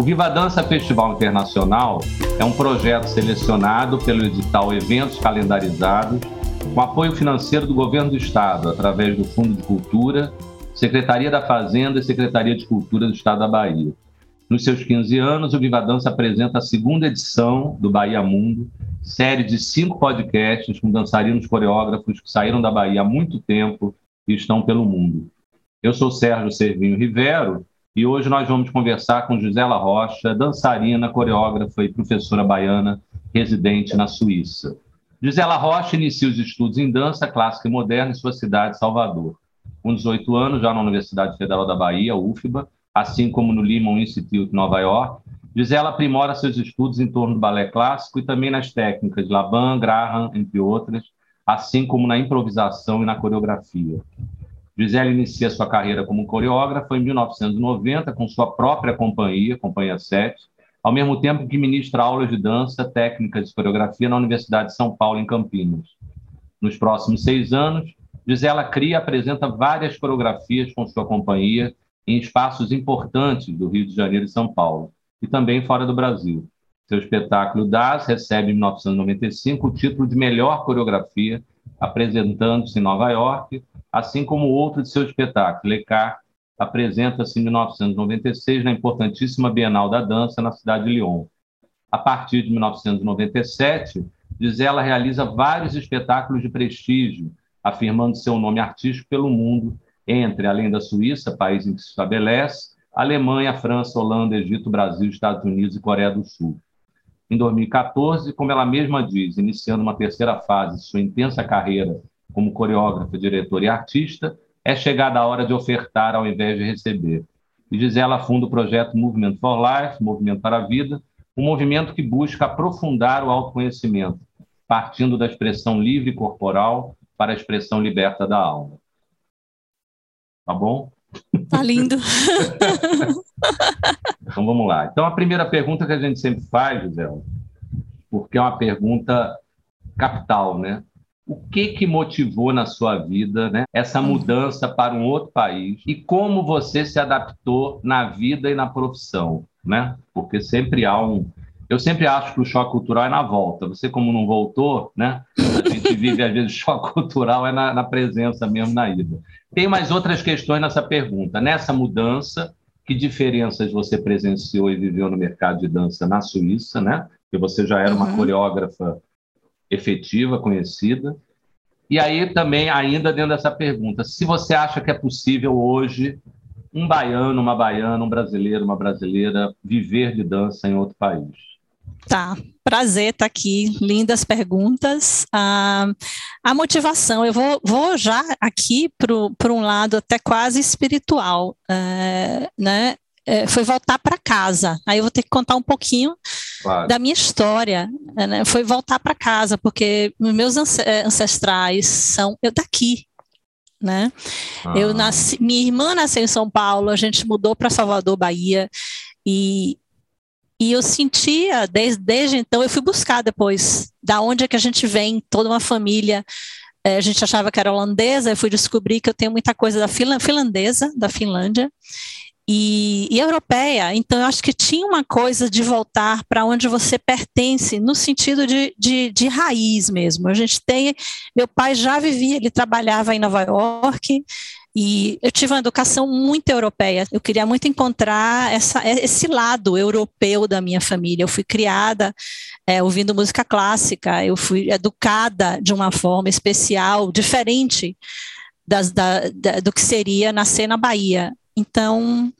O Viva Dança Festival Internacional é um projeto selecionado pelo edital Eventos Calendarizados, com apoio financeiro do Governo do Estado, através do Fundo de Cultura, Secretaria da Fazenda e Secretaria de Cultura do Estado da Bahia. Nos seus 15 anos, o Viva Dança apresenta a segunda edição do Bahia Mundo, série de cinco podcasts com dançarinos coreógrafos que saíram da Bahia há muito tempo e estão pelo mundo. Eu sou Sérgio Servinho Rivero e hoje nós vamos conversar com Gisela Rocha, dançarina, coreógrafa e professora baiana, residente na Suíça. Gisela Rocha inicia os estudos em dança clássica e moderna em sua cidade, Salvador. Com 18 anos, já na Universidade Federal da Bahia, UFBA, assim como no Lehman Institute, Nova York, Gisela aprimora seus estudos em torno do balé clássico e também nas técnicas Laban, Graham, entre outras, assim como na improvisação e na coreografia. Gisele inicia sua carreira como coreógrafa em 1990 com sua própria companhia, Companhia 7, ao mesmo tempo que ministra aulas de dança, técnicas de coreografia na Universidade de São Paulo, em Campinas. Nos próximos seis anos, Gisela cria e apresenta várias coreografias com sua companhia em espaços importantes do Rio de Janeiro e São Paulo, e também fora do Brasil. Seu espetáculo Das recebe em 1995 o título de melhor coreografia, apresentando-se em Nova York, assim como outro de seu espetáculo, Lecar, apresenta-se em 1996 na importantíssima Bienal da Dança na cidade de Lyon. A partir de 1997, Gisela realiza vários espetáculos de prestígio, afirmando seu nome artístico pelo mundo, entre, além da Suíça, país em que se estabelece, Alemanha, França, Holanda, Egito, Brasil, Estados Unidos e Coreia do Sul. Em 2014, como ela mesma diz, iniciando uma terceira fase de sua intensa carreira como coreógrafa, diretora e artista, é chegada a hora de ofertar ao invés de receber. E Gisela funda o projeto Movement for Life, Movimento para a Vida, um movimento que busca aprofundar o autoconhecimento, partindo da expressão livre corporal para a expressão liberta da alma. Tá bom? Tá lindo. então vamos lá. Então a primeira pergunta que a gente sempre faz, Gisela, porque é uma pergunta capital, né? O que que motivou na sua vida, né, essa mudança para um outro país e como você se adaptou na vida e na profissão, né? Porque sempre há um eu sempre acho que o choque cultural é na volta. Você, como não voltou, né? A gente vive, às vezes, choque cultural é na, na presença mesmo, na ida. Tem mais outras questões nessa pergunta. Nessa mudança, que diferenças você presenciou e viveu no mercado de dança na Suíça, né? Porque você já era uma uhum. coreógrafa efetiva, conhecida. E aí também, ainda dentro dessa pergunta, se você acha que é possível hoje um baiano, uma baiana, um brasileiro, uma brasileira viver de dança em outro país? Tá, prazer estar tá aqui, lindas perguntas. Ah, a motivação, eu vou, vou já aqui para um lado até quase espiritual, é, né? É, foi voltar para casa. Aí eu vou ter que contar um pouquinho claro. da minha história. Né? Foi voltar para casa, porque meus é, ancestrais são eu daqui, né? Ah. Eu nasci, minha irmã nasceu em São Paulo, a gente mudou para Salvador, Bahia, e e eu sentia, desde, desde então, eu fui buscar depois, da onde é que a gente vem, toda uma família. É, a gente achava que era holandesa, eu fui descobrir que eu tenho muita coisa da finlandesa, da Finlândia, e, e, europeia. Então, eu acho que tinha uma coisa de voltar para onde você pertence, no sentido de, de, de, raiz mesmo. A gente tem. Meu pai já vivia, ele trabalhava em Nova York, e eu tive uma educação muito europeia. Eu queria muito encontrar essa, esse lado europeu da minha família. Eu fui criada é, ouvindo música clássica, eu fui educada de uma forma especial, diferente das, da, da, do que seria nascer na Bahia. Então,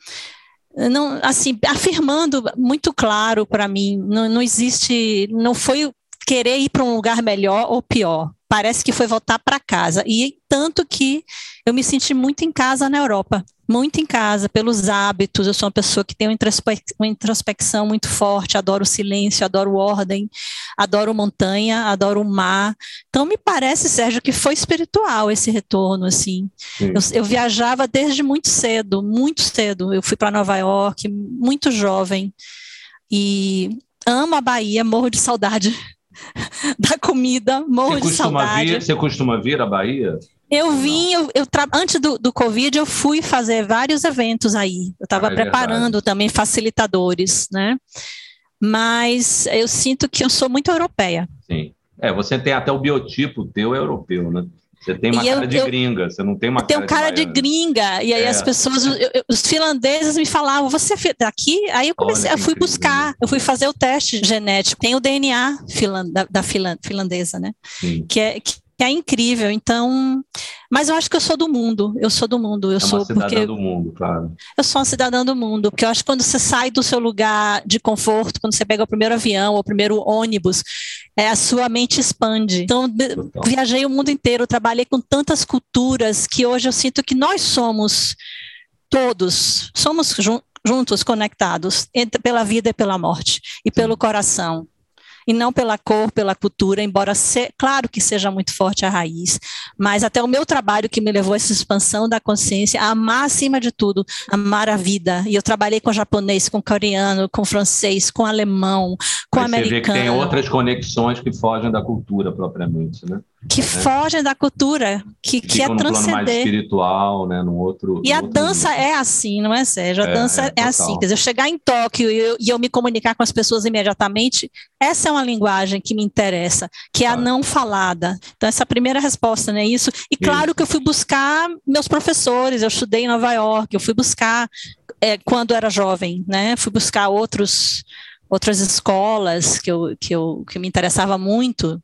não, assim, afirmando muito claro para mim, não, não existe, não foi querer ir para um lugar melhor ou pior parece que foi voltar para casa. E tanto que eu me senti muito em casa na Europa, muito em casa, pelos hábitos. Eu sou uma pessoa que tem uma introspecção muito forte, adoro o silêncio, adoro ordem, adoro montanha, adoro o mar. Então, me parece, Sérgio, que foi espiritual esse retorno, assim. Eu, eu, viajava desde muito cedo, muito cedo. Eu fui para Nova York, muito jovem. E amo a Bahia, morro de saudade da comida, morro você de saudade. Vir, você costuma vir à Bahia? Eu vim, eu, eu antes do, do Covid, eu fui fazer vários eventos aí. Eu estava ah, é preparando verdade. também facilitadores, né? Mas eu sinto que eu sou muito europeia. Sim. É, você tem até o biotipo teu europeu, né? Você tem uma e cara eu, de eu, gringa, você não tem uma cara, cara de, de gringa. E aí é. as pessoas, eu, os finlandeses me falavam, você é daqui? Aí eu comecei, Olha, eu fui incrível. buscar, eu fui fazer o teste genético. Tem o DNA da, da finlandesa, né? Sim. Que é, que é incrível. Então, mas eu acho que eu sou do mundo. Eu sou do mundo. Eu é sou cidadã porque do mundo, claro. Eu sou uma cidadã do mundo, porque eu acho que quando você sai do seu lugar de conforto, quando você pega o primeiro avião ou o primeiro ônibus, é, a sua mente expande. Então, Total. viajei o mundo inteiro, trabalhei com tantas culturas que hoje eu sinto que nós somos todos, somos juntos conectados entre, pela vida e pela morte e pelo coração e não pela cor, pela cultura, embora ser, claro que seja muito forte a raiz, mas até o meu trabalho que me levou a essa expansão da consciência, a amar acima de tudo, amar a vida. E eu trabalhei com japonês, com coreano, com francês, com alemão, com mas americano. Você vê que tem outras conexões que fogem da cultura propriamente, né? Que é. fogem da cultura, que, que é transcender. mais espiritual, né, num outro. E a outro dança é assim, não é, Sérgio? A é, dança é, é assim. Quer dizer, eu chegar em Tóquio e eu, e eu, me comunicar com as pessoas imediatamente, essa é uma linguagem que me interessa, que é a não falada. Então, essa é a primeira resposta, né? Isso. E claro Isso. que eu fui buscar meus professores, eu estudei em Nova York, eu fui buscar é, quando era jovem, né? Fui buscar outros outras escolas que eu, que eu que me interessava muito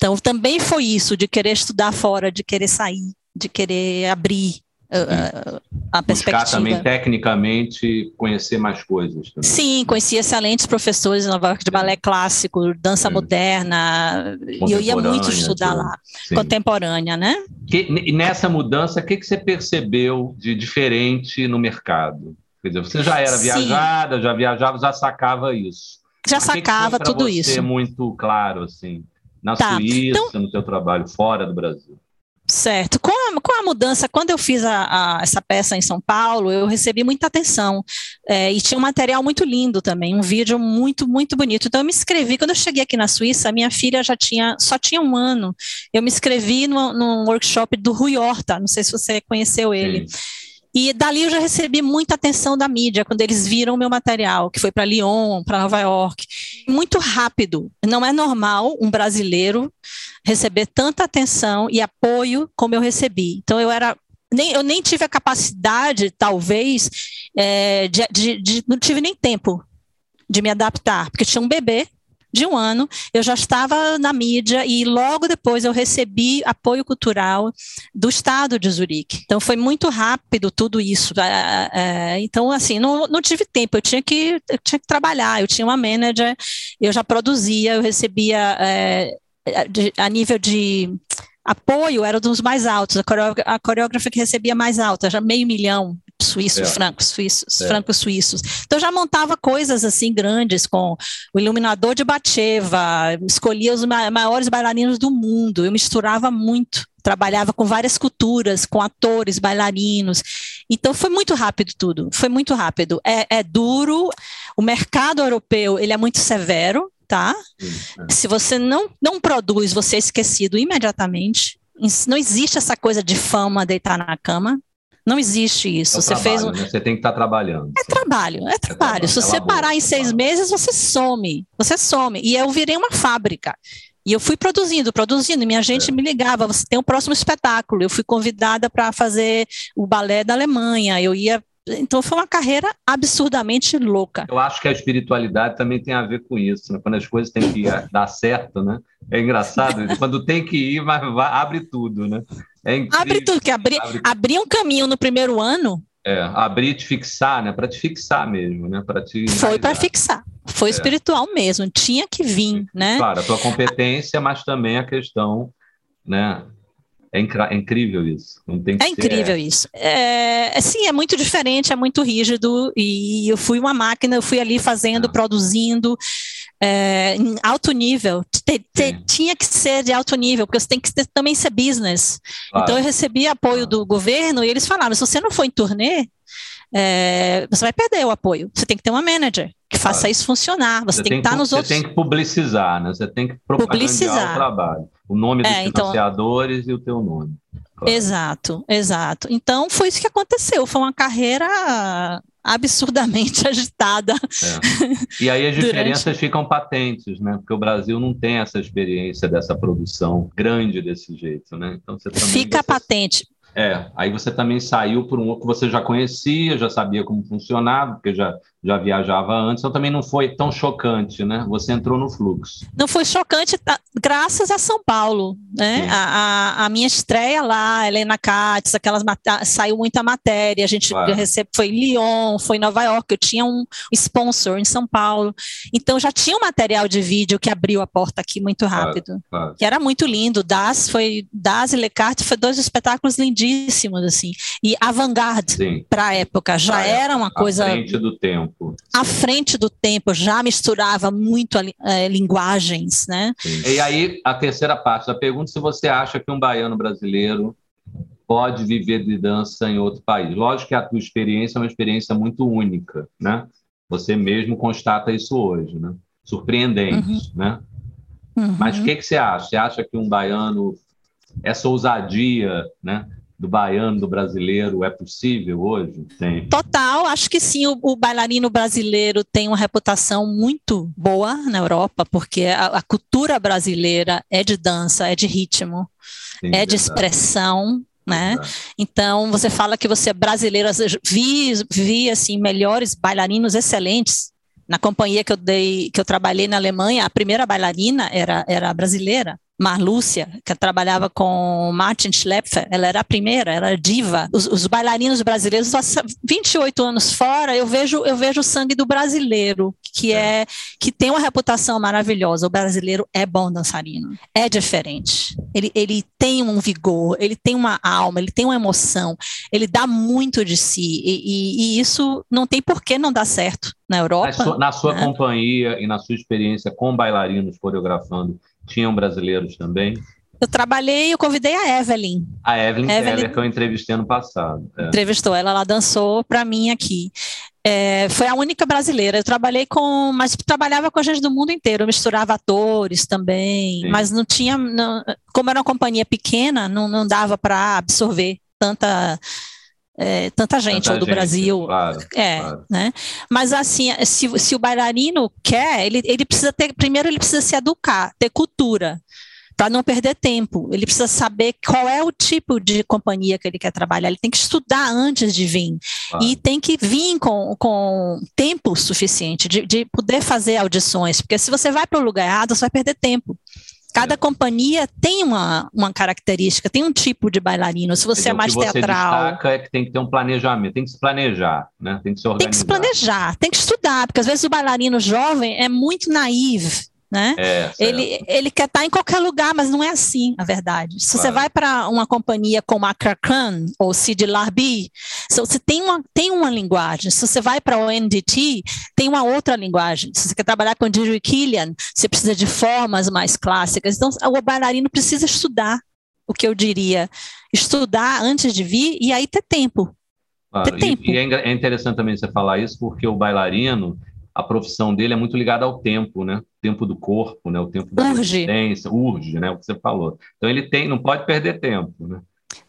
então, também foi isso, de querer estudar fora, de querer sair, de querer abrir uh, a perspectiva. Buscar também, tecnicamente, conhecer mais coisas. Também. Sim, conheci excelentes professores em Nova York de balé clássico, dança Sim. moderna, e eu ia muito estudar lá, Sim. contemporânea, né? Que, e nessa mudança, o que, que você percebeu de diferente no mercado? Quer dizer, você já era Sim. viajada, já viajava, já sacava isso. Já sacava que que tudo isso. É muito claro, assim na tá. Suíça, então, no teu trabalho fora do Brasil? Certo. Com a, com a mudança, quando eu fiz a, a, essa peça em São Paulo, eu recebi muita atenção. É, e tinha um material muito lindo também, um vídeo muito, muito bonito. Então, eu me inscrevi. Quando eu cheguei aqui na Suíça, minha filha já tinha, só tinha um ano. Eu me inscrevi num, num workshop do Rui Horta, não sei se você conheceu ele. Sim. E dali eu já recebi muita atenção da mídia quando eles viram o meu material, que foi para Lyon, para Nova York. Muito rápido. Não é normal um brasileiro receber tanta atenção e apoio como eu recebi. Então eu era nem, eu nem tive a capacidade, talvez, é, de, de, de, não tive nem tempo de me adaptar, porque tinha um bebê de um ano, eu já estava na mídia e logo depois eu recebi apoio cultural do Estado de Zurique. Então foi muito rápido tudo isso. É, é, então, assim, não, não tive tempo, eu tinha, que, eu tinha que trabalhar, eu tinha uma manager, eu já produzia, eu recebia é, a nível de apoio era dos mais altos, a coreógrafa que recebia mais alta, já meio milhão suíços, é. francos suíços, é. francos suíços. Então já montava coisas assim grandes com o iluminador de Bateva, escolhia os maiores bailarinos do mundo, eu misturava muito, trabalhava com várias culturas, com atores, bailarinos. Então foi muito rápido tudo, foi muito rápido. É, é duro, o mercado europeu ele é muito severo, tá? É. Se você não, não produz, você é esquecido imediatamente. Não existe essa coisa de fama deitar na cama. Não existe isso. É você trabalho, fez um... né? Você tem que estar tá trabalhando. É trabalho, é, é trabalho. Se você parar em seis meses, você some. Você some. E eu virei uma fábrica. E eu fui produzindo, produzindo, minha gente é. me ligava, você tem o um próximo espetáculo. Eu fui convidada para fazer o balé da Alemanha. Eu ia então foi uma carreira absurdamente louca. Eu acho que a espiritualidade também tem a ver com isso, né? quando as coisas têm que dar certo, né? É engraçado, quando tem que ir, vai, vai, abre tudo, né? É incrível. Abre tudo, que abrir abre... abrir um caminho no primeiro ano. É, abrir e te fixar, né? Para te fixar mesmo, né? Para te. Foi para fixar. Foi é. espiritual mesmo, tinha que vir, né? Claro, a tua competência, mas também a questão, né? É, é incrível isso. Não tem é incrível ser... isso. É, é, sim, é muito diferente, é muito rígido. E eu fui uma máquina, eu fui ali fazendo, ah. produzindo é, em alto nível. Te, te, tinha que ser de alto nível, porque você tem que ter, também ser business. Claro. Então eu recebi apoio ah. do governo e eles falaram: se você não for em turnê, é, você vai perder o apoio. Você tem que ter uma manager que faça isso funcionar. Você, você tem que estar nos você outros. Você tem que publicizar, né? Você tem que publicizar o trabalho. O nome dos é, então... financiadores e o teu nome. Claro. Exato, exato. Então foi isso que aconteceu. Foi uma carreira absurdamente agitada. É. E aí as diferenças durante... ficam patentes, né? Porque o Brasil não tem essa experiência dessa produção grande desse jeito, né? Então você fica você... patente. É, aí você também saiu por um outro que você já conhecia, já sabia como funcionava, porque já já viajava antes, então também não foi tão chocante, né? Você entrou no fluxo. Não foi chocante, tá, graças a São Paulo, né? A, a, a, minha estreia lá, Helena Katz, aquelas saiu muita matéria, a gente claro. recebe, foi em Lyon, foi em Nova York, eu tinha um sponsor em São Paulo, então já tinha um material de vídeo que abriu a porta aqui muito rápido, claro, claro. que era muito lindo, Das foi, Das e Lecarte foi dois espetáculos lindíssimos, assim, e avant-garde para a época, já era uma coisa... Frente do tempo tempo. À frente do tempo, já misturava muito é, linguagens, né? Sim. E aí, a terceira parte da pergunta, se você acha que um baiano brasileiro pode viver de dança em outro país. Lógico que a tua experiência é uma experiência muito única, né? Você mesmo constata isso hoje, né? Surpreendente, uhum. né? Uhum. Mas o que, que você acha? Você acha que um baiano, essa ousadia, né? Do baiano, do brasileiro, é possível hoje? Tem. Total, acho que sim. O, o, bailarino brasileiro tem uma reputação muito boa na Europa, porque a, a cultura brasileira é de dança, é de ritmo, sim, é verdade. de expressão. Né? Então, você fala que você é brasileiro, vi, vi assim, melhores bailarinos excelentes na companhia que eu dei, que eu trabalhei na Alemanha, a primeira bailarina era, era brasileira. Marlúcia, que trabalhava com Martin Schlepfer, ela era a primeira, era diva. Os, os, bailarinos brasileiros, 28 anos fora, eu vejo, eu vejo o sangue do brasileiro, que é. é que tem uma reputação maravilhosa. O brasileiro é bom dançarino, é diferente. Ele, ele tem um vigor, ele tem uma alma, ele tem uma emoção, ele dá muito de si, e, e, e isso não tem por que não dar certo na Europa. Na sua, na sua né? companhia e na sua experiência com bailarinos coreografando, tinham brasileiros também? Eu trabalhei, eu convidei a Evelyn. A Evelyn, Evelyn Keller, que eu entrevistei ano passado. É. Entrevistou ela, ela dançou para mim aqui. É, foi a única brasileira. Eu trabalhei com, mas trabalhava com gente do mundo inteiro. Eu misturava atores também, Sim. mas não tinha, não, como era uma companhia pequena, não, não dava para absorver tanta é, tanta gente, tanta ou do gente, Brasil. Claro, é, claro. né? Mas assim, se, se o bailarino quer, ele, ele precisa ter, primeiro ele precisa se educar, ter cultura, para não perder tempo. Ele precisa saber qual é o tipo de companhia que ele quer trabalhar. Ele tem que estudar antes de vir. Claro. E tem que vir com, com tempo suficiente de, de poder fazer audições. Porque se você vai para o lugar errado, você vai perder tempo. Cada é. companhia tem uma, uma característica, tem um tipo de bailarino. Se você é mais teatral. O que teatral. você destaca é que tem que ter um planejamento, tem que se planejar, né? Tem que se organizar. Tem que se planejar, tem que estudar, porque às vezes o bailarino jovem é muito naivo né? É, ele, ele quer estar em qualquer lugar, mas não é assim, a verdade. Se claro. você vai para uma companhia como a Krakan ou Sid Larbi, você tem uma, tem uma linguagem. Se você vai para o NDT, tem uma outra linguagem. Se você quer trabalhar com Didgeridoo Killian, você precisa de formas mais clássicas. Então, o bailarino precisa estudar, o que eu diria, estudar antes de vir e aí ter tempo. Claro. Ter tempo. E, e é, é interessante também você falar isso, porque o bailarino a profissão dele é muito ligada ao tempo, né? O tempo do corpo, né? O tempo da urge. urge, né? O que você falou. Então ele tem, não pode perder tempo, né?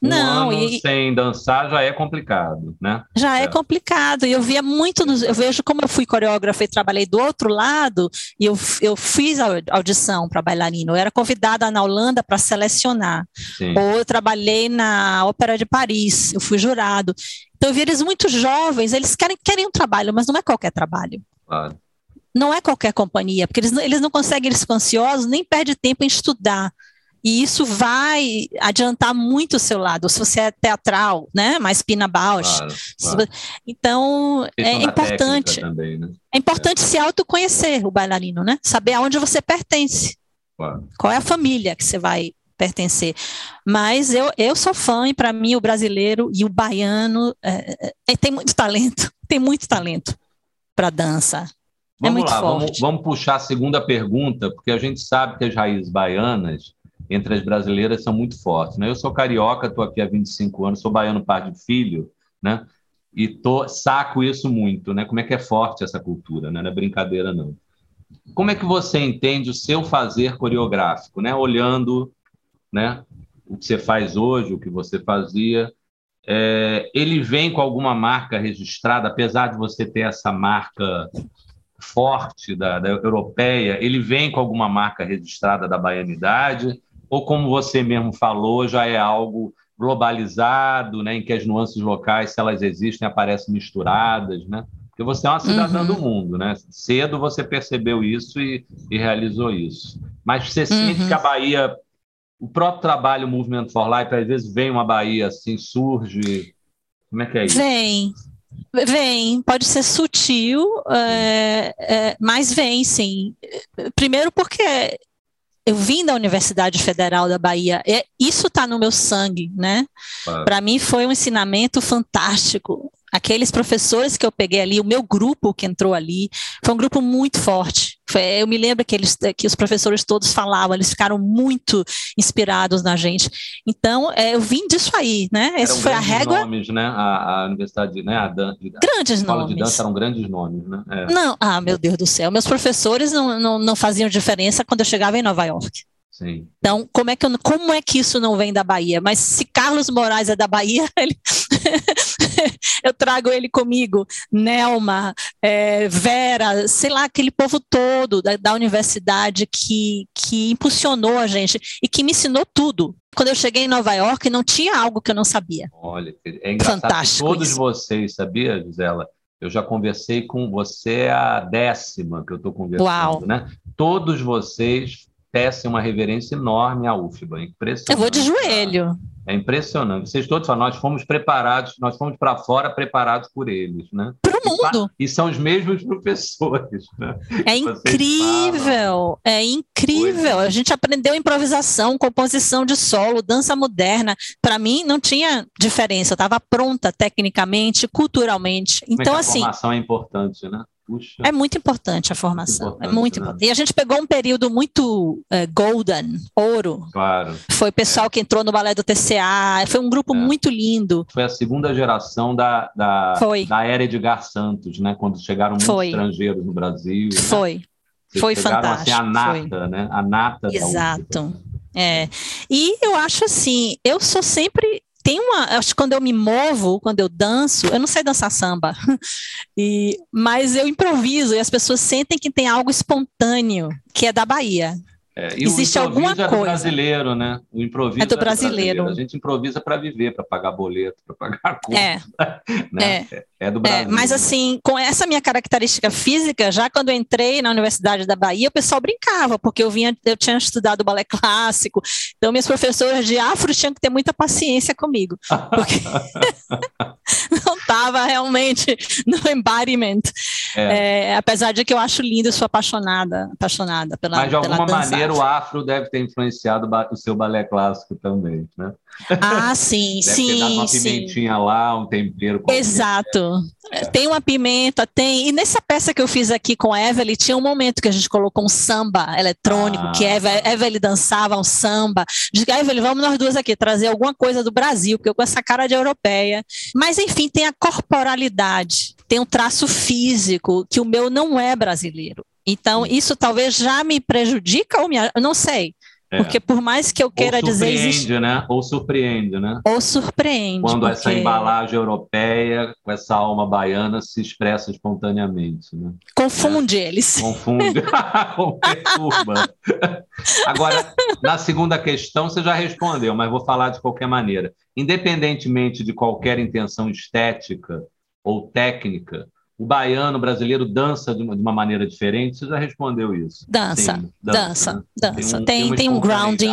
Um não, e... sem dançar já é complicado, né? Já é, é complicado. E eu via muito, nos, eu vejo como eu fui coreógrafa e trabalhei do outro lado, e eu, eu fiz a audição para bailarino. Eu era convidada na Holanda para selecionar. Sim. Ou eu trabalhei na Ópera de Paris, eu fui jurado. Então eu vi eles muito jovens, eles querem, querem um trabalho, mas não é qualquer trabalho. Claro. Não é qualquer companhia, porque eles, eles não conseguem, eles ficam ansiosos, nem perde tempo em estudar. E isso vai adiantar muito o seu lado, se você é teatral, né? Mais Pina Bausch. Claro, claro. Então, é importante. Também, né? É importante é. se autoconhecer o bailarino, né? Saber aonde você pertence. Claro. Qual é a família que você vai pertencer. Mas eu, eu sou fã, e para mim o brasileiro e o baiano é, é, tem muito talento, tem muito talento para dança. É vamos lá, vamos, vamos, puxar a segunda pergunta, porque a gente sabe que as raízes baianas entre as brasileiras são muito fortes. Né? Eu sou carioca, estou aqui há 25 anos, sou baiano pai de filho, né? e tô, saco isso muito, né? como é que é forte essa cultura, né? não é brincadeira não. Como é que você entende o seu fazer coreográfico, né? olhando né? O que você faz hoje, o que você fazia, é, ele vem com alguma marca registrada, apesar de você ter essa marca forte da, da europeia, ele vem com alguma marca registrada da baianidade, ou como você mesmo falou, já é algo globalizado, né, em que as nuances locais, se elas existem, aparecem misturadas, né? Porque você é uma cidadã uhum. do mundo, né? Cedo você percebeu isso e, e realizou isso. Mas você sente uhum. que a Bahia, o próprio trabalho Movement for Life, às vezes vem uma Bahia assim, surge. Como é que é isso? Vem. Vem, pode ser sutil, é, é, mas vem sim. Primeiro porque eu vim da Universidade Federal da Bahia, é, isso está no meu sangue, né? Para mim foi um ensinamento fantástico aqueles professores que eu peguei ali, o meu grupo que entrou ali, foi um grupo muito forte. Foi, eu me lembro que, eles, que os professores todos falavam, eles ficaram muito inspirados na gente. Então, é, eu vim disso aí, né? Esse foi a régua. nomes, né? A, a universidade, né? A, dan, grandes a escola nomes. de dança eram grandes nomes, né? É. Não, ah, meu Deus do céu. Meus professores não, não, não faziam diferença quando eu chegava em Nova York. Sim. Então, como é, que eu, como é que isso não vem da Bahia? Mas se Carlos Moraes é da Bahia, ele eu trago ele comigo, Nelma, é, Vera, sei lá, aquele povo todo da, da, universidade que, que impulsionou a gente e que me ensinou tudo. Quando eu cheguei em Nova York, não tinha algo que eu não sabia. Olha, é engraçado Fantástico todos isso. vocês, sabia, Gisela? Eu já conversei com você a décima que eu estou conversando, Uau. né? Todos vocês tecem uma reverência enorme à UFBA. Impressionante. Eu vou de joelho. É impressionante. Vocês todos falam, nós fomos preparados, nós fomos para fora preparados por eles, né? Para o mundo. E, são os mesmos professores, né? É incrível, é incrível. A gente aprendeu improvisação, composição de solo, dança moderna. Para mim não tinha diferença. Eu estava pronta tecnicamente, culturalmente. Como então é assim. A formação é importante, né? Puxa. É muito importante a formação. Muito é muito né? importante. E a gente pegou um período muito uh, golden, ouro. Claro. Foi o pessoal é. que entrou no balé do TCA. Foi um grupo é. muito lindo. Foi a segunda geração da, da, foi. da era Edgar Santos, né? Quando chegaram muitos foi. estrangeiros no Brasil. Foi. Né? foi fantástico. Assim, a nata, foi. né? A nata. Exato. É. E eu acho assim, eu sou sempre tem uma, acho que quando eu me movo, quando eu danço, eu não sei dançar samba, e, mas eu improviso e as pessoas sentem que tem algo espontâneo, que é da Bahia. É, Existe alguma é coisa. brasileiro, né? O improviso é do brasileiro. É do brasileiro. A gente improvisa para viver, para pagar boleto, para pagar conta. É. né? é. É do é, Brasil. mas assim, com essa minha característica física, já quando eu entrei na Universidade da Bahia, o pessoal brincava, porque eu vinha, eu tinha estudado balé clássico, então minhas professoras de afro tinham que ter muita paciência comigo, porque não estava realmente no embodiment. É. apesar de que eu acho lindo, eu sou apaixonada, apaixonada pela Mas de alguma maneira o afro deve ter influenciado o seu balé clássico também, né? Ah, sim, deve sim. Ter dado uma pimentinha sim. lá, um tempero. Exato. É. Tem uma pimenta, tem. E nessa peça que eu fiz aqui com a Evelyn, tinha um momento que a gente colocou um samba eletrônico, ah. que a Evelyn dançava um samba. Diga, Evelyn, vamos nós duas aqui trazer alguma coisa do Brasil, porque eu com essa cara de europeia. Mas, enfim, tem a corporalidade, tem um traço físico, que o meu não é brasileiro. Então, isso talvez já me prejudica ou me. Eu não sei. É. Porque por mais que eu queira dizer. Existe... né? Ou surpreende, né? Ou surpreende. Quando porque... essa embalagem europeia, com essa alma baiana, se expressa espontaneamente. Né? Confunde é. eles. Confunde. Perturba. Agora, na segunda questão, você já respondeu, mas vou falar de qualquer maneira. Independentemente de qualquer intenção estética ou técnica, o baiano brasileiro dança de uma, de uma, maneira diferente? Você já respondeu isso. Dança, Sim, dança, dança. dança. Tem, um, tem, tem um grounding.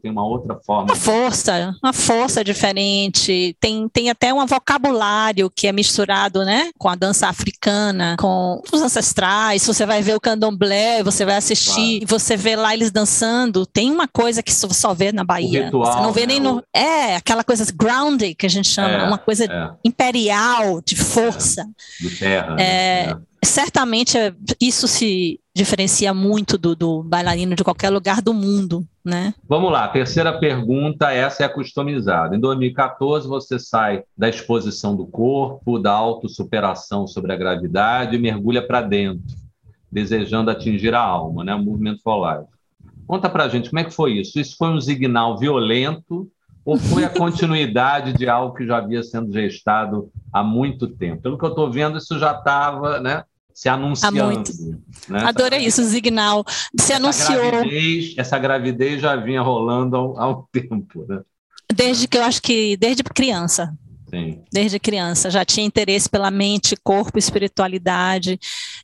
Tem uma outra forma. Uma força, uma força diferente. Tem, tem até um vocabulário que é misturado né, com a dança africana, com os ancestrais. Você vai ver o candomblé, você vai assistir, claro. você vê lá eles dançando. Tem uma coisa que você só vê na Bahia. Ritual, você não vê né? nem no. É, aquela coisa grounding que a gente chama, é, uma coisa é. imperial, de força. É. Do terra. Né? É, é. Certamente é, isso se diferencia muito do, do, bailarino de qualquer lugar do mundo, né? Vamos lá, terceira pergunta, essa é customizada. Em 2014, você sai da exposição do corpo, da autossuperação sobre a gravidade e mergulha para dentro, desejando atingir a alma, né? O movimento for life. Conta pra gente como é que foi isso. Isso foi um signal violento ou foi a continuidade de algo que já havia sendo gestado há muito tempo? Pelo que eu estou vendo, isso já estava né, se anunciando. Há muito. Né? Adorei isso, o Signal. Se essa anunciou. Gravidez, essa gravidez já vinha rolando há, há um tempo. Né? Desde que eu acho que desde criança. Sim. Desde criança, já tinha interesse pela mente, corpo, espiritualidade.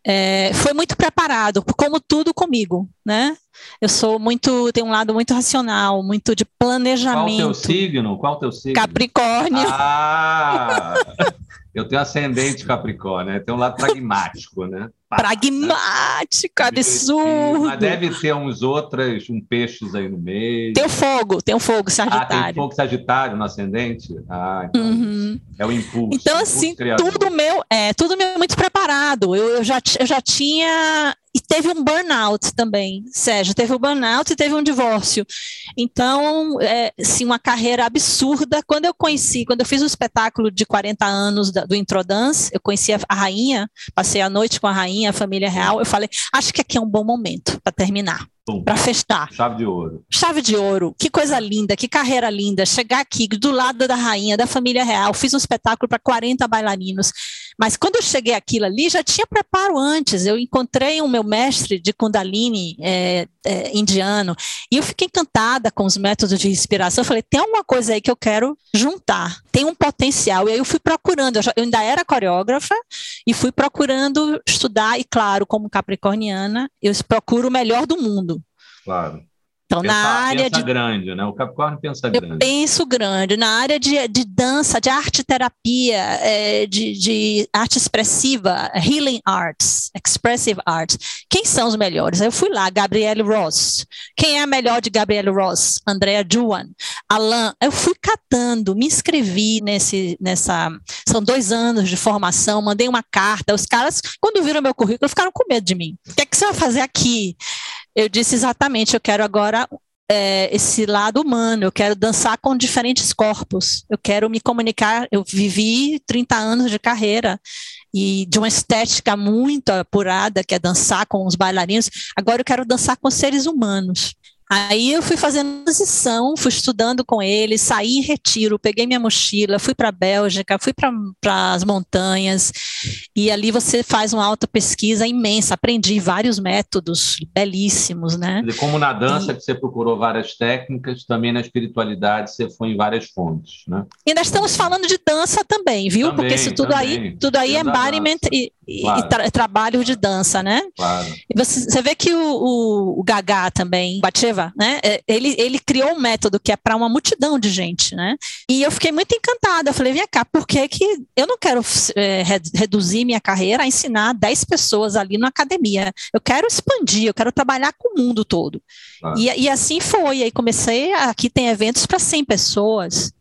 É, foi muito preparado, como tudo comigo, né? Eu sou muito, tenho um lado muito racional, muito de planejamento. Qual o teu signo? Qual o teu signo? Capricórnio. Ah! Eu tenho ascendente Capricórnio, né? Tem um lado pragmático, né? Pragmático, absurdo. Mas deve ter uns outros, um peixes aí no meio. Tem o fogo, tem o fogo sagitário. Ah, tem fogo sagitário no ascendente? Ah, então uhum. é o impulso. Então, assim, tudo meu, é, tudo meu muito preparado. Eu, eu, já, eu já tinha e teve um burnout também, Sérgio, teve um burnout e teve um divórcio. Então, é, sim, uma carreira absurda. Quando eu conheci, quando eu fiz o espetáculo de 40 anos da, do Introdance, eu conheci a, a, rainha, passei a noite com a rainha, a família real, eu falei, acho que aqui é um bom momento para terminar para festar. Chave de ouro. Chave de ouro. Que coisa linda, que carreira linda. Chegar aqui do lado da rainha, da família real, fiz um espetáculo para 40 bailarinos. Mas quando eu cheguei aquilo ali, já tinha preparo antes. Eu encontrei o meu mestre de Kundalini é, é, indiano e eu fiquei encantada com os métodos de respiração. Eu falei, tem alguma coisa aí que eu quero juntar. Tem um potencial. E aí eu fui procurando. Eu, já, eu ainda era coreógrafa e fui procurando estudar. E claro, como capricorniana, eu procuro o melhor do mundo. Claro. Então, pensa, na área pensa de. grande, né? O Capricórnio pensa grande. Eu penso grande. Na área de, de dança, de arte terapia, é, de, de arte expressiva, healing arts, expressive arts. Quem são os melhores? Eu fui lá, Gabrielle Ross. Quem é a melhor de Gabrielle Ross? Andrea Juan. Alan. Eu fui catando, me inscrevi nesse, nessa. São dois anos de formação, mandei uma carta. Os caras, quando viram meu currículo, ficaram com medo de mim. O que é que você vai fazer aqui? Eu disse exatamente, eu quero agora é, esse lado humano, eu quero dançar com diferentes corpos, eu quero me comunicar, eu vivi 30 anos de carreira e de uma estética muito apurada, que é dançar com os bailarinos, agora eu quero dançar com seres humanos. Aí eu fui fazendo transição, fui estudando com ele, saí em retiro, peguei minha mochila, fui para a Bélgica, fui para as montanhas, e ali você faz uma alta pesquisa imensa, aprendi vários métodos belíssimos, né? Como na dança e... que você procurou várias técnicas, também na espiritualidade você foi em várias fontes, né? E nós estamos falando de dança também, viu? Também, Porque isso tudo também. aí, tudo aí é embodiment e, claro. e tra trabalho de dança, né? Claro. E você, você vê que o, o, o Gagá também, Né? É, ele, ele criou um método que é para uma multidão de gente, né? E eu fiquei muito encantada. Eu falei, vem cá, por que, que eu não quero é, reduzir minha carreira a ensinar 10 pessoas ali na academia? Eu quero expandir, eu quero trabalhar com o mundo todo. Ah. E, e assim foi. Aí comecei, aqui tem eventos para 100 pessoas.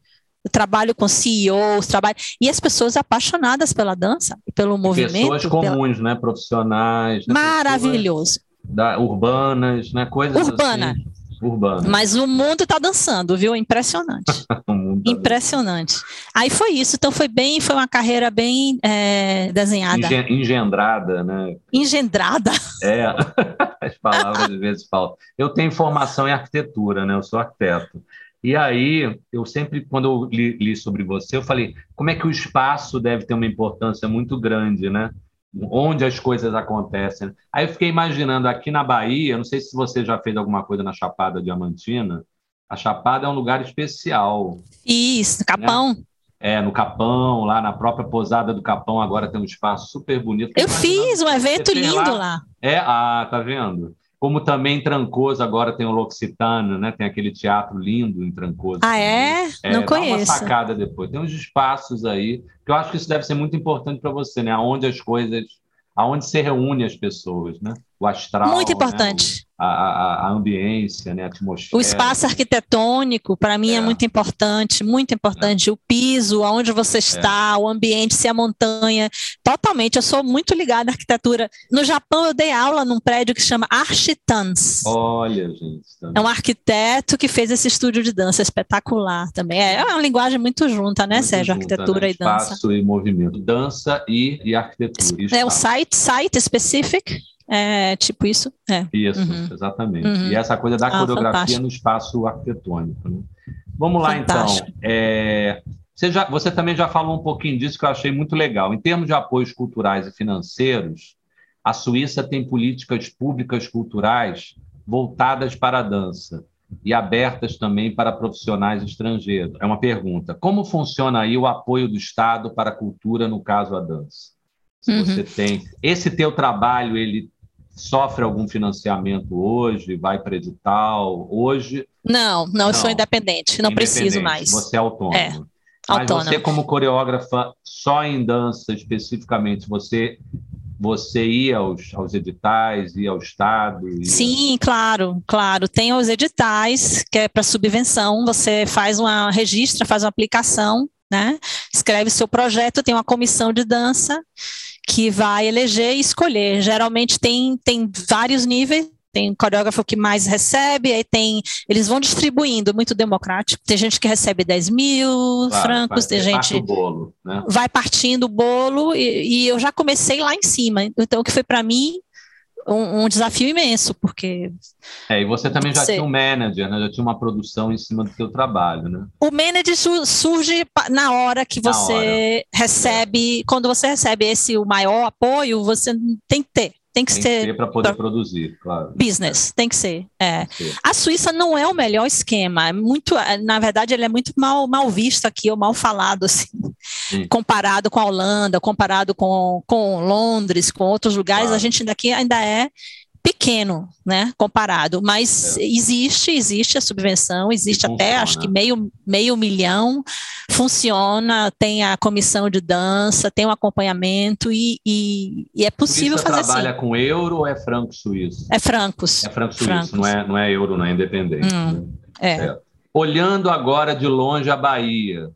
Eu trabalho com CEOs, trabalho e as pessoas apaixonadas pela dança e pelo movimento. Pessoas comuns, pela... né? Profissionais. Né? Maravilhoso. Da, urbanas, né? Coisas Urbana. Assim urbana. Mas o mundo está dançando, viu? Impressionante. tá Impressionante. Aí foi isso. Então foi bem, foi uma carreira bem é, desenhada. Engendrada, né? Engendrada. É, as palavras às vezes faltam. Eu tenho formação em arquitetura, né? Eu sou arquiteto. E aí, eu sempre, quando eu li, li sobre você, eu falei, como é que o espaço deve ter uma importância muito grande, né? Onde as coisas acontecem. Aí eu fiquei imaginando aqui na Bahia, não sei se você já fez alguma coisa na Chapada Diamantina, a Chapada é um lugar especial. Isso, no Capão. Né? É, no Capão, lá na própria posada do Capão, agora tem um espaço super bonito. Eu fiz um evento lindo lá. lá. É, ah, tá vendo? Como também em Trancoso agora tem o L'Occitano, né? Tem aquele teatro lindo em Trancoso. Ah, é? é Não conheço. uma sacada depois. Tem uns espaços aí que eu acho que isso deve ser muito importante para você, né? Aonde as coisas, aonde se reúne as pessoas, né? O astral. Muito né? importante. Né? A, a, ambiência, né, a atmosfera. O espaço arquitetônico, para mim, é. é. muito importante, muito importante. É. O piso, aonde você é. está, é. o ambiente, se a montanha. Totalmente, eu sou muito ligada à arquitetura. No Japão, eu dei aula num prédio que chama Architans. Olha, gente. Também. É um arquiteto que fez esse estúdio de dança espetacular também. É, é uma linguagem muito junta, né, muito Sérgio? Junta, arquitetura né? e dança. Espaço e movimento. Dança e, e arquitetura. E é o site, site specific É tipo isso? É. Isso, uhum. exatamente. Uhum. E essa coisa da ah, coreografia fantástico. no espaço arquitetônico. Né? Vamos lá, então. fantástico. então. É, você, já, você também já falou um pouquinho disso que eu achei muito legal. Em termos de apoios culturais e financeiros, a Suíça tem políticas públicas culturais voltadas para a dança e abertas também para profissionais estrangeiros. É uma pergunta. Como funciona aí o apoio do Estado para a cultura, no caso a dança? Se uhum. você tem esse teu trabalho, ele sofre algum financiamento hoje, vai para edital hoje? Não, não, eu sou independente, não independente, preciso mais. Você é autônomo. É, Mas autônomo. você como coreógrafa só em dança especificamente, você você ia aos, aos editais, ia ao Estado? Ia... Sim, claro, claro. Tem os editais, que é para subvenção, você faz uma, registra, faz uma aplicação, né? Escreve seu projeto, tem uma comissão de dança que vai eleger e escolher. Geralmente tem, tem vários níveis, tem coreógrafo que mais recebe, aí tem. Eles vão distribuindo, muito democrático. Tem gente que recebe 10 mil claro, francos, tem gente. Bolo, né? Vai partindo o bolo, e, e, eu já comecei lá em cima. Então, o que foi para mim um, um, desafio imenso, porque. É, e você também já tinha um manager, né? Já tinha uma produção em cima do seu trabalho, né? O manager surge na hora que você recebe, é. quando você recebe esse o maior apoio, você tem que ter. Tem que tem ser. ser para poder pra... produzir, claro. Business, tem que ser. É. Tem que ser. A Suíça não é o melhor esquema. É muito, é, na verdade, ele é muito mal, mal visto aqui, ou mal falado, assim, Sim. comparado com a Holanda, comparado com, com Londres, com outros lugares. Claro. A gente daqui ainda é pequeno, né, comparado, mas é. existe, existe a subvenção, existe até, acho que meio, meio milhão, funciona, tem a comissão de dança, tem o um acompanhamento e, e, e, é possível fazer assim. trabalha com euro ou é franco suíço? É francos. É franco suíço, francos. Não, é, não é euro, não é independente. Hum, né? é. é. Olhando agora de longe a Bahia,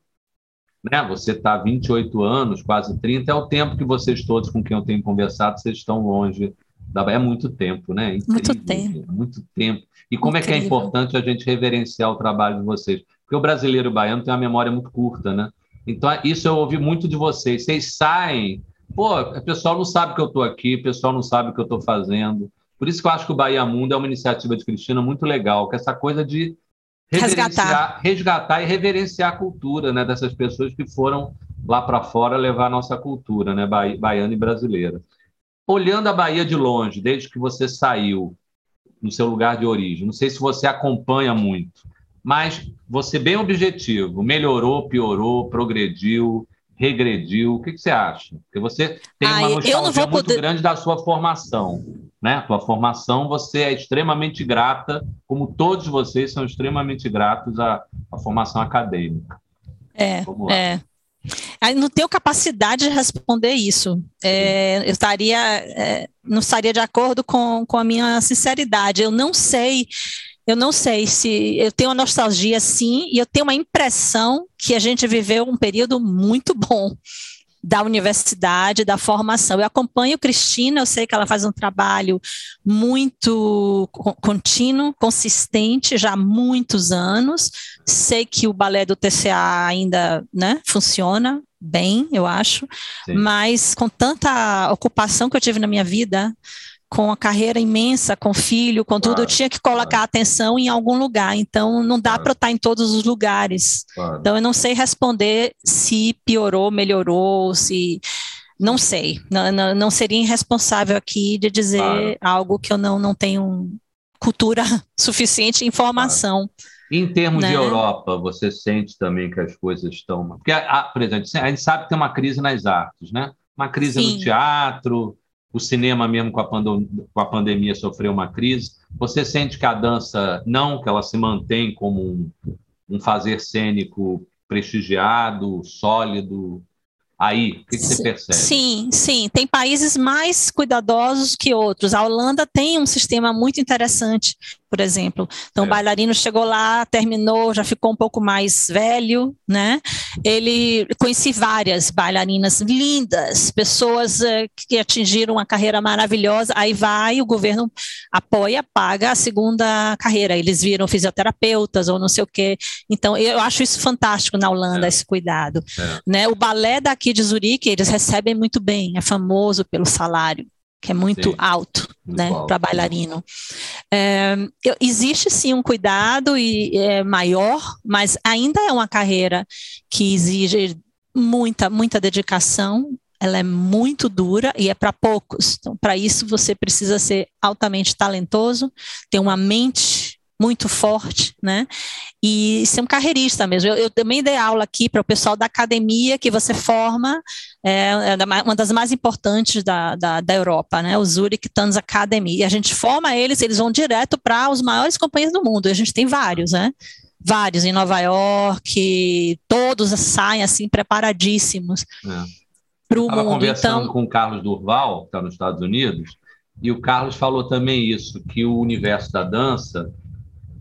né? Você está há 28 anos, quase 30, é o tempo que vocês todos com quem eu tenho conversado, vocês estão longe é muito tempo, né? Incrível, muito tempo. Muito tempo. E como Incrível. é que é importante a gente reverenciar o trabalho de vocês? Porque o brasileiro baiano tem uma memória muito curta, né? Então, isso eu ouvi muito de vocês. Vocês saem, pô, o pessoal não sabe que eu estou aqui, o pessoal não sabe o que eu estou fazendo. Por isso que eu acho que o Bahia Mundo é uma iniciativa de Cristina muito legal, que essa coisa de resgatar, resgatar e reverenciar a cultura né, dessas pessoas que foram lá para fora levar a nossa cultura, né, baiana e brasileira olhando a Bahia de longe, desde que você saiu no seu lugar de origem, não sei se você acompanha muito, mas você bem objetivo, melhorou, piorou, progrediu, regrediu, o que, que você acha? Porque você tem ah, uma nostalgia muito poder... grande da sua formação, né? Tua formação, você é extremamente grata, como todos vocês são extremamente gratos à, à formação acadêmica. É, é. Não tenho capacidade de responder isso. É, eu estaria, é, não estaria de acordo com, com a minha sinceridade. Eu não sei, eu não sei se eu tenho uma nostalgia sim, e eu tenho uma impressão que a gente viveu um período muito bom da universidade, da formação. Eu acompanho Cristina, eu sei que ela faz um trabalho muito contínuo, consistente, já há muitos anos. Sei que o balé do TCA ainda né, funciona bem, eu acho, Sim. mas com tanta ocupação que eu tive na minha vida, com a carreira imensa, com filho, com tudo, eu tinha que colocar claro. atenção em algum lugar. Então, não dá claro. para estar em todos os lugares. Claro. Então, eu não sei responder se piorou, melhorou, se. Não sei. Não, não, não seria irresponsável aqui de dizer algo que eu não, não tenho cultura suficiente, informação. Em termos né? de Europa, você sente também que as coisas estão. Porque, por exemplo, a gente sabe que tem uma crise nas artes, né? Uma crise Sim. no teatro, o cinema mesmo com a, com a pandemia sofreu uma crise. Você sente que a dança não, que ela se mantém como um, um fazer cênico prestigiado, sólido, aí? O que, que, você percebe? Sim, sim. Tem países mais cuidadosos que outros. A Holanda tem um sistema muito interessante por exemplo. Então, é. o bailarino chegou lá, terminou, já ficou um pouco mais velho, né? Ele conheci várias bailarinas lindas, pessoas uh, que atingiram uma carreira maravilhosa. Aí vai, o governo apoia, paga a segunda carreira. Eles viram fisioterapeutas ou não sei o quê. Então, eu acho isso fantástico na Holanda, é. esse cuidado. É. Né? O balé daqui de Zurique, eles recebem muito bem, é famoso pelo salário que é muito Sim. alto, né, para bailarino. É, existe sim um cuidado e é maior, mas ainda é uma carreira que exige muita, muita dedicação. Ela é muito dura e é para poucos. Então, para isso você precisa ser altamente talentoso, ter uma mente muito forte, né? E ser um carreirista mesmo. Eu, eu também dei aula aqui para o pessoal da academia que você forma, é, é uma das mais importantes da, da, da, Europa, né? O Zurich Tanz Academy. E a gente forma eles, eles vão direto para os maiores companhias do mundo. E a gente tem vários, né? Vários em Nova York, todos saem assim preparadíssimos. É. Para o mundo. conversando então, com o Carlos Durval, que está nos Estados Unidos, e o Carlos falou também isso, que o universo da dança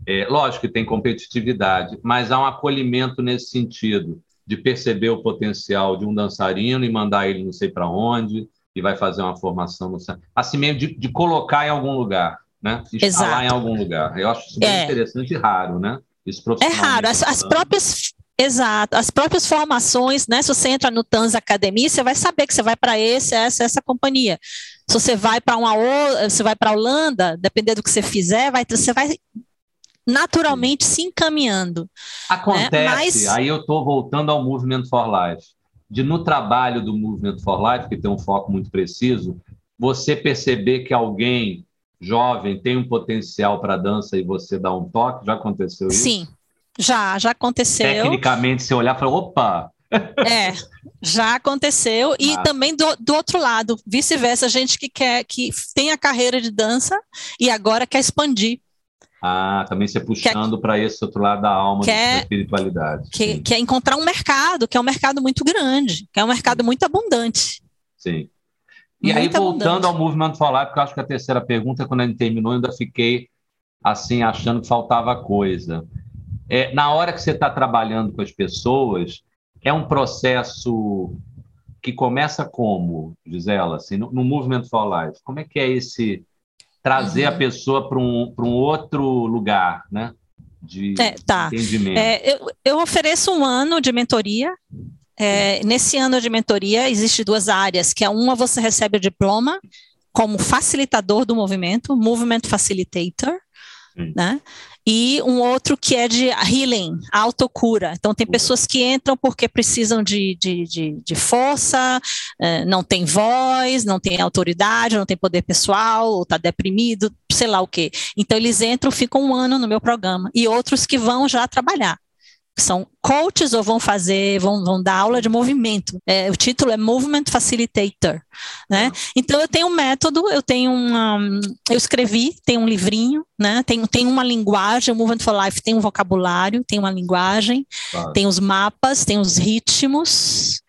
é, lógico que tem competitividade, mas há um acolhimento nesse sentido, de perceber o potencial de um dançarino e mandar ele não sei para onde, e vai fazer uma formação no assim mesmo de, de, colocar em algum lugar, né? Instalar em algum lugar. Eu acho isso bem é. interessante e raro, né? Isso é raro. As, as próprias Exato. As próprias formações, né? Se você entra no Tans Academia, você vai saber que você vai para esse, essa, essa companhia. Se você vai para uma você vai para a Holanda, dependendo do que você fizer, vai, você vai naturalmente se encaminhando. Né? Acontece, né? Mas... aí eu estou voltando ao Movement for Life, de no trabalho do Movement for Life, que tem um foco muito preciso, você perceber que alguém jovem tem um potencial para dança e você dá um toque, já aconteceu isso? Sim, já, já aconteceu. Tecnicamente, você olhar e falar, opa, é, já aconteceu. E ah. também do, do outro lado, vice-versa, gente que quer que tem a carreira de dança e agora quer expandir. Ah, também se puxando para esse outro lado da alma, quer, da espiritualidade. Que, quer encontrar um mercado, que é um mercado muito grande, que é um mercado muito abundante. Sim. E muito aí, voltando abundante. ao Movement for Life, porque eu acho que a terceira pergunta, quando gente terminou, eu ainda fiquei assim, achando que faltava coisa. É, na hora que você está trabalhando com as pessoas, é um processo que começa como, Gisela, assim, no, no Movement for Life? Como é que é esse trazer uhum. a pessoa para um, um outro lugar, né? De é, tá. entendimento. É, eu, eu ofereço um ano de mentoria. É, nesse ano de mentoria, existe duas áreas, que é uma você recebe o diploma como facilitador do movimento, Movement Facilitator, né? e um outro que é de healing, autocura. Então, tem pessoas que entram porque precisam de, de, de, de força, eh, não tem voz, não tem autoridade, não tem poder pessoal, ou está deprimido, sei lá o quê. Então, eles entram, ficam um ano no meu programa. E outros que vão já trabalhar são coaches ou vão fazer, vão, vão dar aula de movimento. É, o título é Movement Facilitator, né? Então eu tenho um método, eu tenho uma, eu escrevi, tem um livrinho, né? Tem, tem uma linguagem, o Movement for Life tem um vocabulário, tem uma linguagem, claro. tem os mapas, tem os ritmos,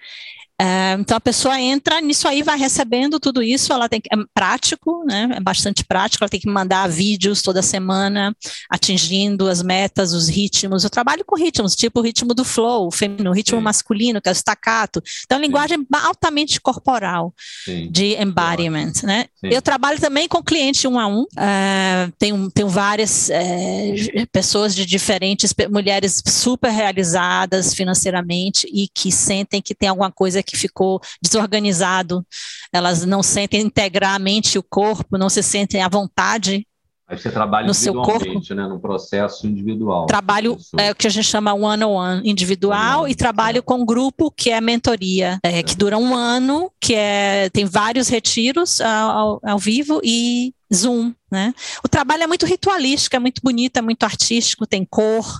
então a pessoa entra nisso aí, vai recebendo tudo isso, ela tem que, é prático, né? É bastante prático, ela tem que mandar vídeos toda semana, atingindo as metas, os ritmos. Eu trabalho com ritmos, tipo o ritmo do flow, o feminino, o ritmo Sim. masculino, que é o staccato. Então, linguagem Sim. altamente corporal Sim. de embodiment, né? Eu trabalho também com cliente um a um, uh, tenho, tenho várias uh, pessoas de diferentes, mulheres super realizadas financeiramente e que sentem que tem alguma coisa que ficou desorganizado, elas não sentem integrar a mente e o corpo, não se sentem à vontade Aí você trabalha no seu corpo, né, no processo individual. Trabalho é o que a gente chama one-on-one individual one -on -one. e trabalho com grupo que é mentoria, é, que dura um ano, que é tem vários retiros ao, ao vivo e Zoom, né? O trabalho é muito ritualístico, é muito bonito, é muito artístico, tem cor,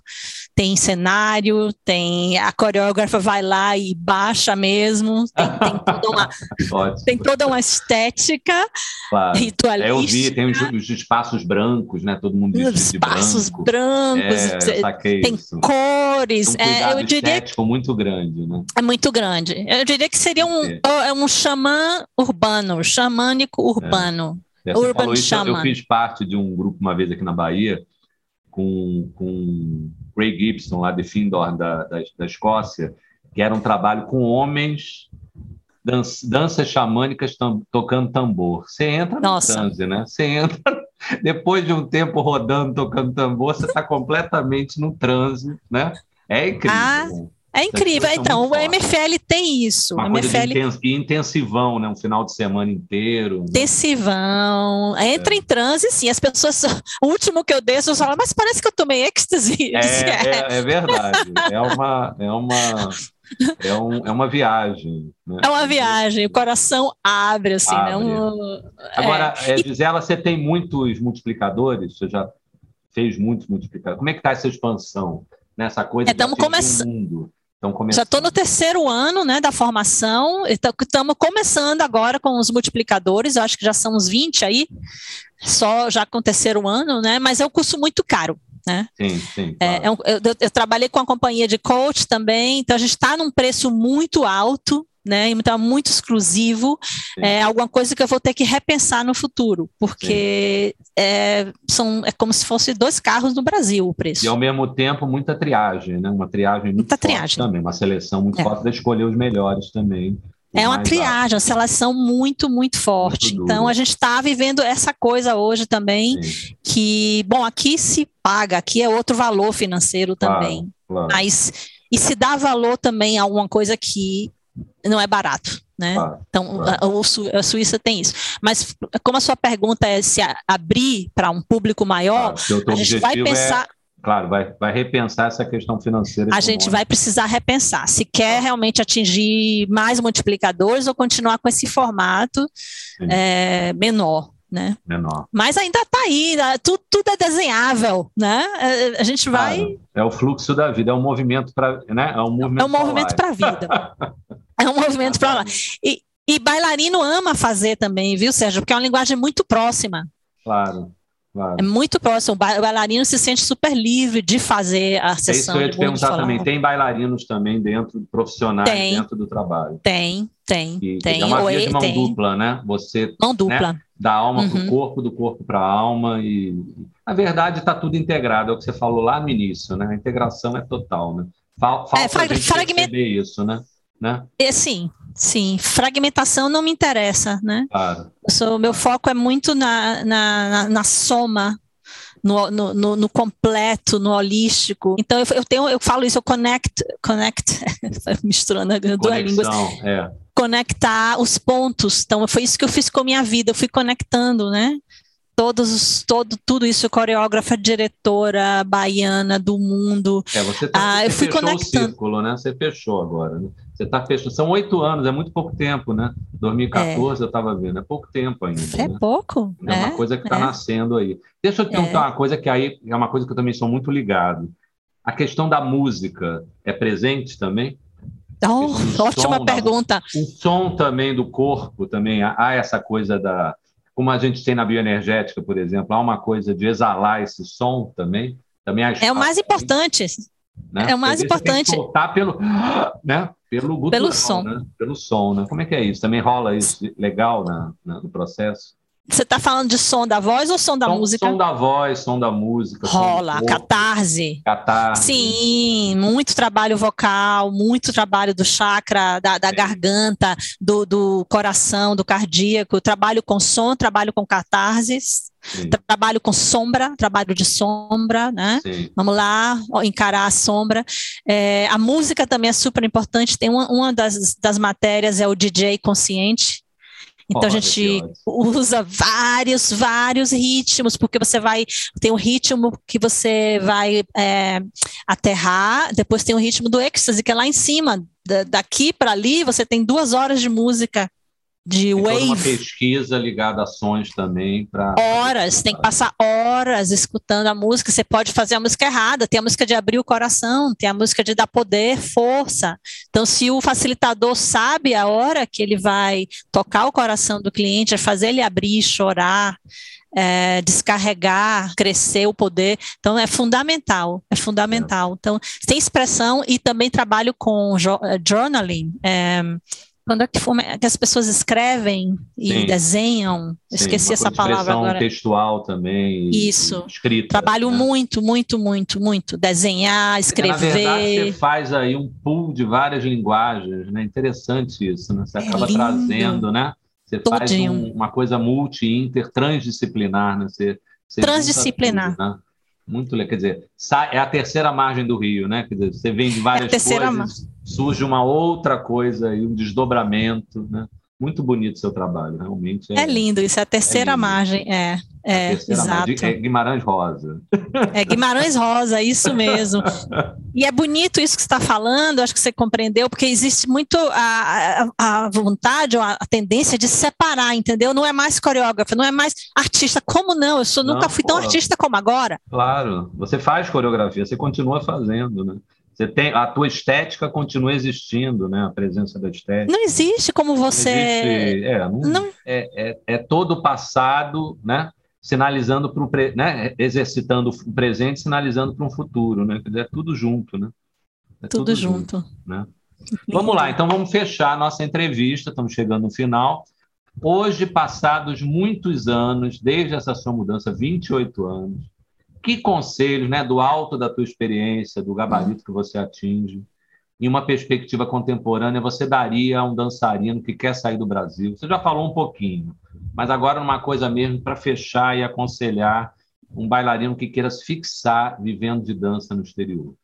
tem cenário, tem a coreógrafa vai lá e baixa mesmo, tem, tem, toda, uma, tem toda uma estética claro. ritualística. É, eu vi, tem os, os, espaços brancos, né? Todo mundo os espaços brancos, é, tem isso. cores. Um é, eu diria que muito grande, né? É muito grande. Eu diria que seria um, é um xamã urbano, xamânico urbano. É, você Urban isso, Shaman. Eu fiz parte de um grupo uma vez aqui na Bahia com, com Ray Gibson, lá de Findor, da, da, da Escócia, que era um trabalho com homens dança, danças xamânicas tam, tocando tambor. Você entra Nossa. no transe, né? Você entra, depois de um tempo rodando, tocando tambor, você está completamente no transe, né? É incrível. Ah, É incrível. Então, o MFL tem isso. Uma MFL... intensivão, né? Um final de semana inteiro. Né? Intensivão. Entra é. em transe, sim. As pessoas. O último que eu as pessoas falam, mas parece que eu tomei êxtase. É, é, é verdade. É uma. É uma... É, um, é uma viagem. Né? É uma viagem, o coração abre, assim, né? abre. né? Agora, é. é, Gisela, você tem muitos multiplicadores? Você já fez muitos multiplicadores. Como é que está essa expansão? Nessa coisa é, de mundo? Já estou no terceiro ano né, da formação, estamos começando agora com os multiplicadores, eu acho que já são uns 20 aí, só já com o terceiro ano, né? Mas é um curso muito caro. Né? Sim, sim. É, claro. É, um, eu, eu, trabalhei com a companhia de coach também, então a gente está num preço muito alto, né? Então é muito exclusivo, Sim. é alguma coisa que eu vou ter que repensar no futuro, porque é, são, é como se fosse dois carros no Brasil o preço. E ao mesmo tempo muita triagem, né? Uma triagem muito muita triagem. também, uma seleção muito é. forte para escolher os melhores também. É uma triagem, uma seleção muito, muito forte. Muito então, a gente está vivendo essa coisa hoje também, Sim. que, bom, aqui se paga, aqui é outro valor financeiro também. Claro, claro. Mas, e se dá valor também a alguma coisa que não é barato. Né? então, A, a, Suíça tem isso. Mas, como a sua pergunta é se a, abrir para um público maior, a gente vai é pensar. É, claro, vai, vai repensar essa questão financeira. A gente vai precisar repensar se quer realmente atingir mais multiplicadores ou continuar com esse formato é, menor. Né? Menor. Mas ainda está aí, né? tudo, tudo, é desenhável, né? A gente vai. Claro. É o fluxo da vida, é um movimento para, né? É um movimento, é um movimento para a vida. É um movimento para lá. E, e bailarino ama fazer também, viu, Sérgio? Porque é uma linguagem muito próxima. Claro. Claro. É muito próximo. O bailarino se sente super livre de fazer a sessão. É isso que eu ia te perguntar também. Tem bailarinos também dentro, profissionais tem, dentro do trabalho? Tem, tem, e, tem. É uma via de mão tem. dupla, né? Você mão dupla. Né? da alma uhum. para o corpo, do corpo para a alma e na verdade está tudo integrado. É o que você falou lá no início, né? A integração é total, né? Falta é, frag fragment... isso, né? Né? É, sim, sim. Fragmentação não me interessa, né? Claro. Sou, meu foco é muito na, na, na, na soma, no, no, no, completo, no holístico. Então eu, eu, tenho, eu falo isso, eu connect, connect, misturando duas línguas. É. Conectar os pontos. Então foi isso que eu fiz com a minha vida, eu fui conectando, né? todos todo tudo isso coreógrafa diretora baiana do mundo é, você, tá, ah, você eu fui fechou conectando. o círculo né você fechou agora né? Você está fechando são oito anos é muito pouco tempo né 2014 é. eu estava vendo é pouco tempo ainda é né? pouco é, uma é, coisa que está é. nascendo aí deixa eu te perguntar uma coisa que aí é uma coisa que eu também sou muito ligado a questão da música é presente também oh, ótima pergunta da, o som também do corpo também há essa coisa da como a gente tem na bioenergética, por exemplo, há uma coisa de exalar esse som também. também é o mais importante. Né? É o mais importante. Soltar pelo, né? Pelo, gutural, pelo som. Né? Pelo som. Né? Como é que é isso? Também rola isso legal na, na no processo? Você está falando de som da voz ou som da som, música? Som da voz, som da música. Rola, catarse. Catarse. Sim, muito trabalho vocal, muito trabalho do chakra, da, da garganta, do, do coração, do cardíaco. Trabalho com som, trabalho com catarses. Sim. Trabalho com sombra, trabalho de sombra, né? Sim. Vamos lá, encarar a sombra. É, a música também é super importante. Tem uma, uma das, das matérias é o DJ consciente, então a gente usa vários, vários ritmos, porque você vai tem um ritmo que você vai é, aterrar, depois tem o ritmo do êxtase, que é lá em cima. daqui para ali você tem duas horas de música de tem wave. uma pesquisa ligada a sons também para horas, tem que passar horas escutando a música. Você pode fazer a música errada, tem a música de abrir o coração, tem a música de dar poder, força. Então, se o facilitador sabe a hora que ele vai tocar o coração do cliente, é fazer ele abrir, chorar, é, descarregar, crescer o poder. Então, é fundamental, é fundamental. Então, tem expressão e também trabalho com journaling. É, quando é que, que as pessoas escrevem e Sim. desenham, esqueci essa palavra agora. textual também. Isso. Escrita. Trabalho né? muito, muito, muito, muito. Desenhar, escrever. Na verdade, você faz aí um pool de várias linguagens, né? Interessante isso, né? Você é acaba trazendo, né? Você Todinho. faz um, uma coisa multi-inter, transdisciplinar, né? Você, você transdisciplinar. Tudo, né? Muito legal. Quer dizer, é a terceira margem do rio, né? Quer dizer, você vem de várias é coisas, surge uma outra coisa e um desdobramento, né? Muito bonito seu trabalho, realmente. É, é lindo, isso é a terceira é margem, é. É, exato. É Guimarães Rosa. É Guimarães Rosa, isso mesmo. E é bonito isso que você está falando, acho que você compreendeu, porque existe muito a, a, a vontade ou a, a, tendência de separar, entendeu? Não é mais coreógrafa, não é mais artista. Como não? Eu sou, nunca não, fui tão artista como agora. Claro, você faz coreografia, você continua fazendo, né? Você tem a tua estética continua existindo, né? A presença da estética. Não existe como você. Existe, é, não, não... É, é, é, todo o passado, né? Sinalizando para o pre... né? exercitando o presente, sinalizando para um futuro, né? Quer dizer, é tudo junto, né? É tudo, tudo junto. junto. né? Vamos lá, então vamos fechar a nossa entrevista, estamos chegando no final. Hoje, passados muitos anos, desde essa sua mudança, 28 anos, que conselhos, né, do alto da tua experiência, do gabarito que você atinge, em uma perspectiva contemporânea, você daria a um dançarino que quer sair do Brasil? Você já falou um pouquinho, mas agora uma coisa mesmo para fechar e aconselhar um bailarino que queira se fixar vivendo de dança no exterior.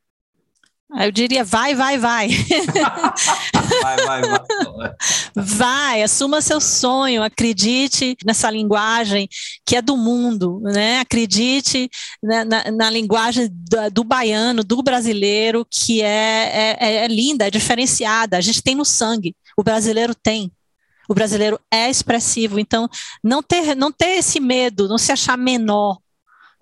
Eu diria, vai, vai, vai. vai, vai, vai. Vai, assuma seu sonho, acredite nessa linguagem que é do mundo, né? Acredite na, na, na linguagem do, do, baiano, do brasileiro, que é, é, é linda, é diferenciada. A gente tem no sangue, o brasileiro tem. O brasileiro é expressivo, então não ter, não ter esse medo, não se achar menor,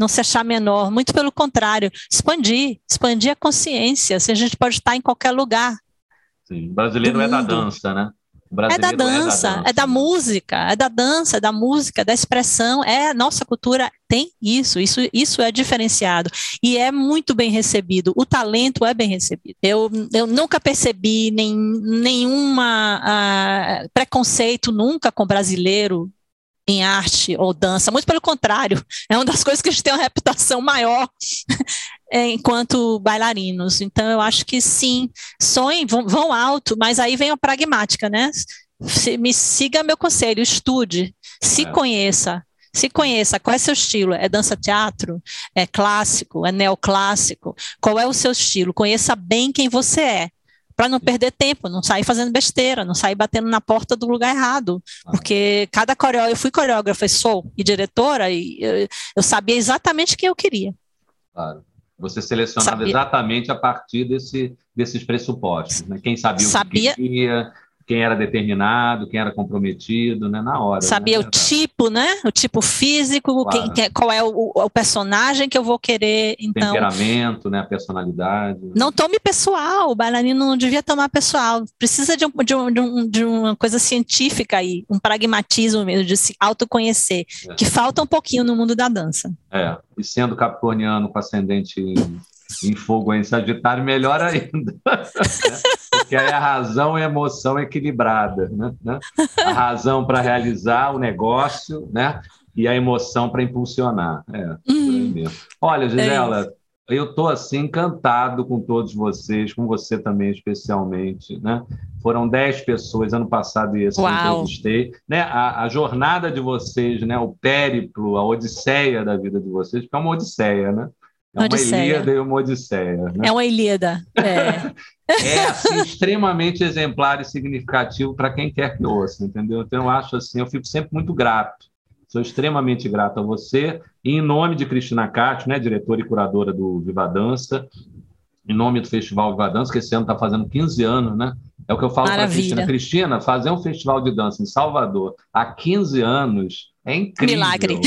não se achar menor, muito pelo contrário, expandir, expandir a consciência, se a gente pode estar em qualquer lugar. Sim, o brasileiro é da dança, né? É da, dança, é da dança, é da música, é da dança, é da música, da expressão. É nossa cultura tem isso, isso, isso é diferenciado e é muito bem recebido. O talento é bem recebido. Eu, eu nunca percebi nem, nenhuma uh, preconceito nunca com brasileiro em arte ou dança, muito pelo contrário, é uma das coisas que a gente tem uma reputação maior enquanto bailarinos. Então, eu acho que sim, sonhem, vão, vão alto, mas aí vem a pragmática, né? Se, me siga meu conselho, estude, se é. conheça, se conheça qual é seu estilo. É dança teatro? É clássico? É neoclássico? Qual é o seu estilo? Conheça bem quem você é para não perder tempo, não sair fazendo besteira, não sair batendo na porta do lugar errado, porque cada coreógrafa, eu fui coreógrafa, sou e diretora e eu, eu sabia exatamente quem eu queria. Claro. Você selecionava sabia. exatamente a partir desse, desses pressupostos, né? Quem sabia, sabia o que queria, quem era determinado, quem era comprometido, né? Na hora. Sabia né? o tipo, né? O tipo físico, claro. quem, qual é o, o, personagem que eu vou querer. Então, Temperamento, né? A personalidade. Não tome pessoal, o bailarino não devia tomar pessoal. Precisa de, um, de, um, de, um, de uma coisa científica aí, um pragmatismo mesmo, de se autoconhecer, é. que falta um pouquinho no mundo da dança. É, e sendo capricorniano com ascendente em fogo em Sagitário, melhor ainda. Porque aí a razão e a emoção equilibrada. Né? né? A razão para realizar o negócio né? e a emoção para impulsionar. É, uhum. Olha, Gisela, é eu estou assim encantado com todos vocês, com você também especialmente. Né? Foram dez pessoas ano passado e esse Uau. eu entrevistei. Né? A, a, jornada de vocês, né? o périplo, a odisseia da vida de vocês, porque é uma odisseia, né? É uma. Ilíada e uma Odisseia. Né? É uma Ilíada. É, é assim, extremamente exemplar e significativo para quem quer que ouça, entendeu? Então, eu acho assim, eu fico sempre muito grato. Sou extremamente grato a você. E em nome de Cristina Cátio, né, diretora e curadora do Viva Dança, em nome do Festival Viva Dança, que esse ano está fazendo 15 anos, né? É o que eu falo para a Cristina. Cristina, fazer um festival de dança em Salvador há 15 anos é incrível. Milagre.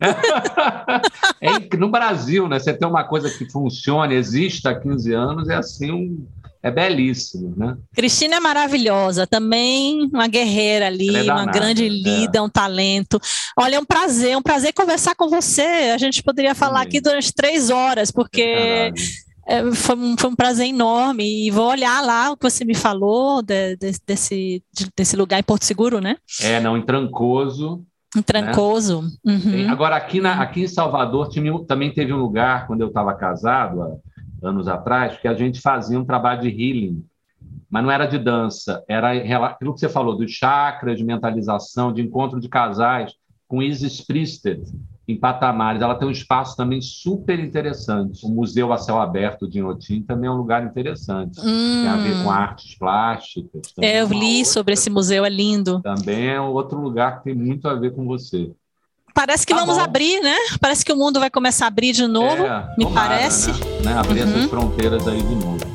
é, no Brasil, né? Você tem uma coisa que funciona, existe há 15 anos, é assim um. É belíssimo, né? Cristina é maravilhosa, também uma guerreira ali, é danada, uma grande líder, é. um talento. Olha, é um prazer, um prazer conversar com você. A gente poderia falar Sim. aqui durante três horas, porque é é, foi, um, foi um prazer enorme e vou olhar lá o que você me falou de, de, desse, de, desse lugar em Porto Seguro, né? É, não, em Trancoso, em Trancoso. Né? Uhum. Agora, aqui, na, aqui em Salvador também teve um lugar, quando eu estava casado, há anos atrás, que a gente fazia um trabalho de healing, mas não era de dança, era aquilo que você falou, dos chakras, de mentalização, de encontro de casais, com Isis Priester. Em patamares. Ela tem um espaço também super interessante. O Museu a Céu Aberto de Inhotim também é um lugar interessante. Hum. Tem a ver com artes plásticas. É, eu li outra. sobre esse museu, é lindo. Também é outro lugar que tem muito a ver com você. Parece que tá vamos bom. abrir, né? Parece que o mundo vai começar a abrir de novo, é, me tomara, parece. Né? né? Abrir uhum. essas fronteiras aí de novo.